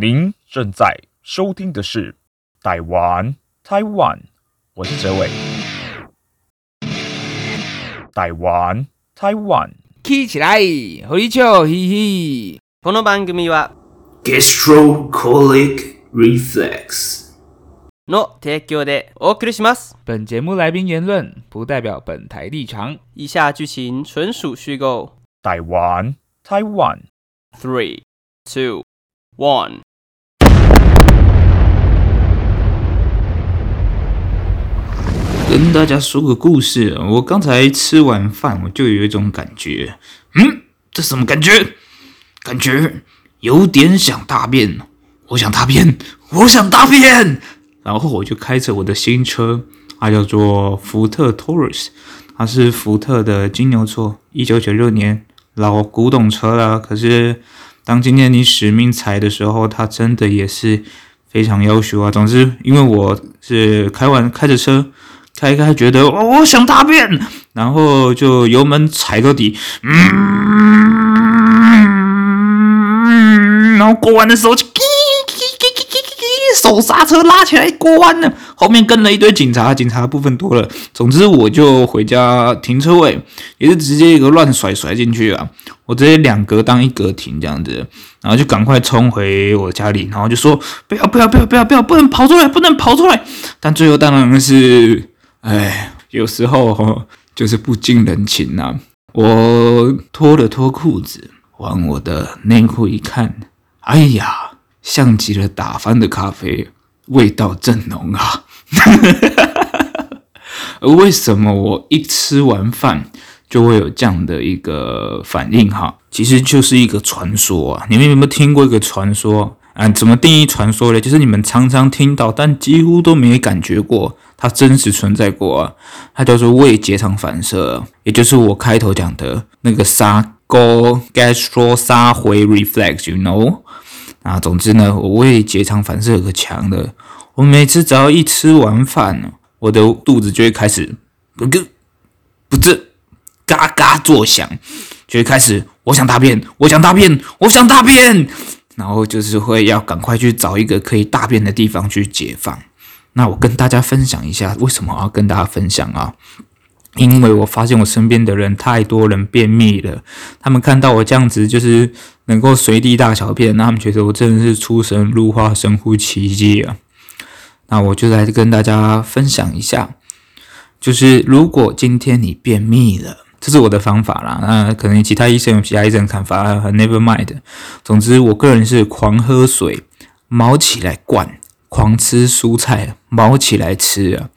您正在收听的是台湾台湾，我是哲伟。台湾台湾，起起来，和你笑嘻嘻。この番组は Gastrocolic Reflex の提供でお送りします。本节目来宾言论不代表本台立场，以下剧情纯属虚构。台湾台湾，Three, two, one。 跟大家说个故事，我刚才吃完饭，我就有一种感觉，嗯，这什么感觉？感觉有点想大便，我想大便，我想大便。然后我就开着我的新车，它叫做福特 Taurus，它是福特的金牛座，一九九六年老古董车了。可是当今天你使命踩的时候，它真的也是非常优秀啊。总之，因为我是开完开着车。开开觉得我、我想大便，然后就油门踩到底，嗯，然后过弯的时候就，手刹车拉起来过弯了，后面跟了一堆警察，警察的部分多了。总之我就回家停车位，也是直接一个乱甩甩进去啊，我直接两格当一格停这样子，然后就赶快冲回我家里，然后就说不要不要不要不要不要，不能跑出来，不能跑出来。但最后当然是。哎，有时候就是不近人情呐、啊。我脱了脱裤子，往我的内裤一看，哎呀，像极了打翻的咖啡，味道正浓啊！而 为什么我一吃完饭就会有这样的一个反应？哈，其实就是一个传说啊。你们有没有听过一个传说？啊，怎么定义传说呢？就是你们常常听到，但几乎都没感觉过。它真实存在过啊，它叫做胃结肠反射，也就是我开头讲的那个沙沟 gastro 沙回 reflex，you know？啊，总之呢，我胃结肠反射有个强的，我每次只要一吃完饭，我的肚子就会开始咯咯，不是嘎嘎作响，就会开始我想大便，我想大便，我想大便，然后就是会要赶快去找一个可以大便的地方去解放。那我跟大家分享一下，为什么要跟大家分享啊？因为我发现我身边的人太多人便秘了，他们看到我这样子就是能够随地大小便，那他们觉得我真的是出神入化、神乎其技啊。那我就来跟大家分享一下，就是如果今天你便秘了，这是我的方法啦。那可能其他医生有其他医生的看法，Never mind。总之，我个人是狂喝水，卯起来灌。狂吃蔬菜，猫起来吃，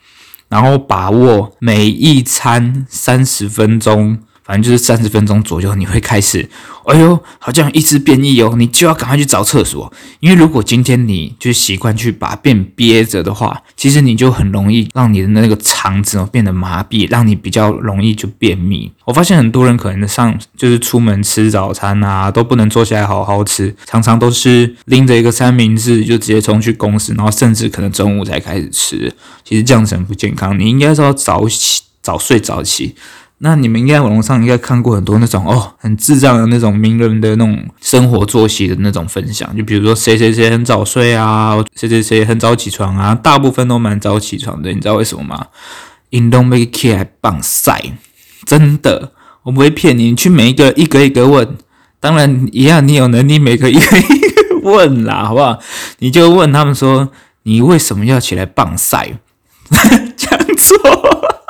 然后把握每一餐三十分钟。反正就是三十分钟左右，你会开始，哎呦，好像一直便秘哦，你就要赶快去找厕所。因为如果今天你就习惯去把便憋着的话，其实你就很容易让你的那个肠子哦变得麻痹，让你比较容易就便秘。我发现很多人可能上就是出门吃早餐啊，都不能坐下来好好吃，常常都是拎着一个三明治就直接冲去公司，然后甚至可能中午才开始吃。其实这样子很不健康，你应该是要早起、早睡早起。那你们应该网络上应该看过很多那种哦，很智障的那种名人的那种生活作息的那种分享，就比如说谁谁谁很早睡啊，谁谁谁很早起床啊，大部分都蛮早起床的，你知道为什么吗？运动没起来棒晒，真的，我不会骗你，你去每一个一个一个问，当然一样，你有能力每个一个一个问啦，好不好？你就问他们说，你为什么要起来棒晒？讲错。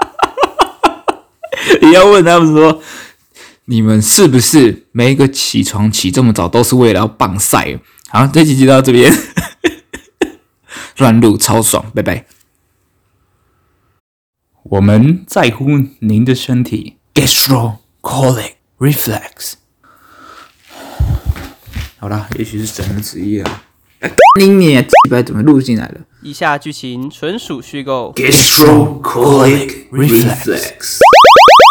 你要问他们说，你们是不是每一个起床起这么早都是为了要棒晒？好，这期就到这边，乱入超爽，拜拜。我们在乎您的身体，gastrocolic reflex。好啦，也许是神的旨意啊。你你几百怎么录进来了？以下剧情纯属虚构。gastrocolic reflex。